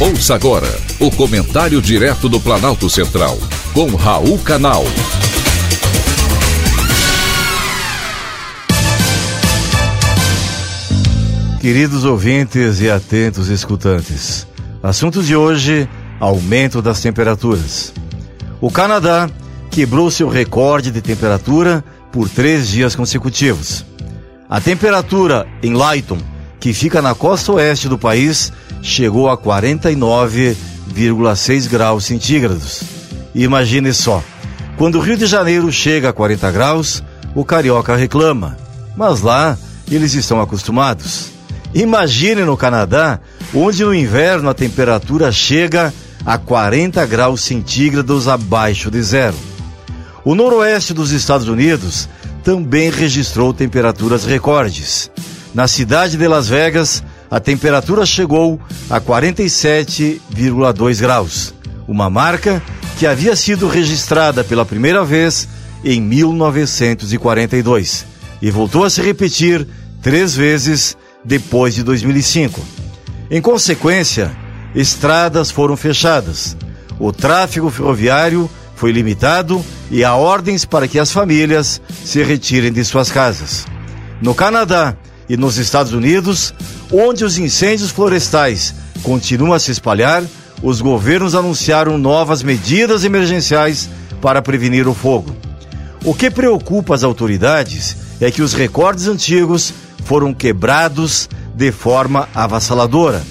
Ouça agora o comentário direto do Planalto Central, com Raul Canal. Queridos ouvintes e atentos escutantes, assuntos de hoje: aumento das temperaturas. O Canadá quebrou seu recorde de temperatura por três dias consecutivos. A temperatura em Lytton, que fica na costa oeste do país, chegou a 49,6 graus centígrados. imagine só, quando o Rio de Janeiro chega a 40 graus, o carioca reclama, mas lá eles estão acostumados. Imagine no Canadá, onde no inverno a temperatura chega a 40 graus centígrados abaixo de zero. O noroeste dos Estados Unidos também registrou temperaturas recordes. Na cidade de Las Vegas, a temperatura chegou a 47,2 graus, uma marca que havia sido registrada pela primeira vez em 1942 e voltou a se repetir três vezes depois de 2005. Em consequência, estradas foram fechadas, o tráfego ferroviário foi limitado e há ordens para que as famílias se retirem de suas casas. No Canadá e nos Estados Unidos, onde os incêndios florestais continuam a se espalhar, os governos anunciaram novas medidas emergenciais para prevenir o fogo. O que preocupa as autoridades é que os recordes antigos foram quebrados de forma avassaladora.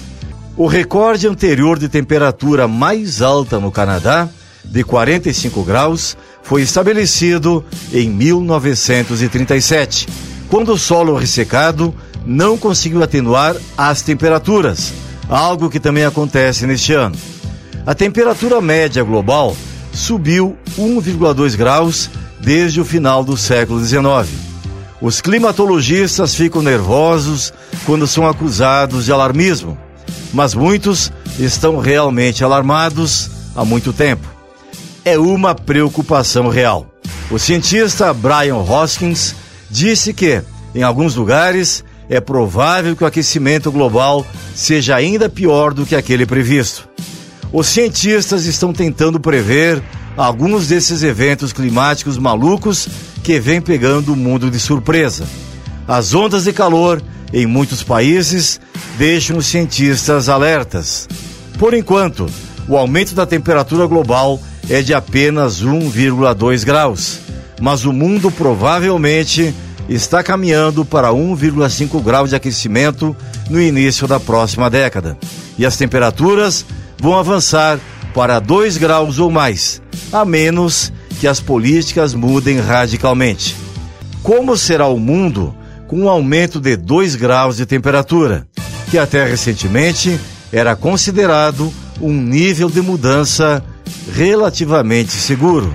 O recorde anterior de temperatura mais alta no Canadá, de 45 graus, foi estabelecido em 1937, quando o solo ressecado não conseguiu atenuar as temperaturas, algo que também acontece neste ano. A temperatura média global subiu 1,2 graus desde o final do século XIX. Os climatologistas ficam nervosos quando são acusados de alarmismo, mas muitos estão realmente alarmados há muito tempo é uma preocupação real. O cientista Brian Hoskins disse que, em alguns lugares, é provável que o aquecimento global seja ainda pior do que aquele previsto. Os cientistas estão tentando prever alguns desses eventos climáticos malucos que vêm pegando o mundo de surpresa. As ondas de calor em muitos países deixam os cientistas alertas. Por enquanto, o aumento da temperatura global é de apenas 1,2 graus, mas o mundo provavelmente está caminhando para 1,5 graus de aquecimento no início da próxima década. E as temperaturas vão avançar para 2 graus ou mais, a menos que as políticas mudem radicalmente. Como será o mundo com um aumento de 2 graus de temperatura, que até recentemente era considerado um nível de mudança relativamente seguro.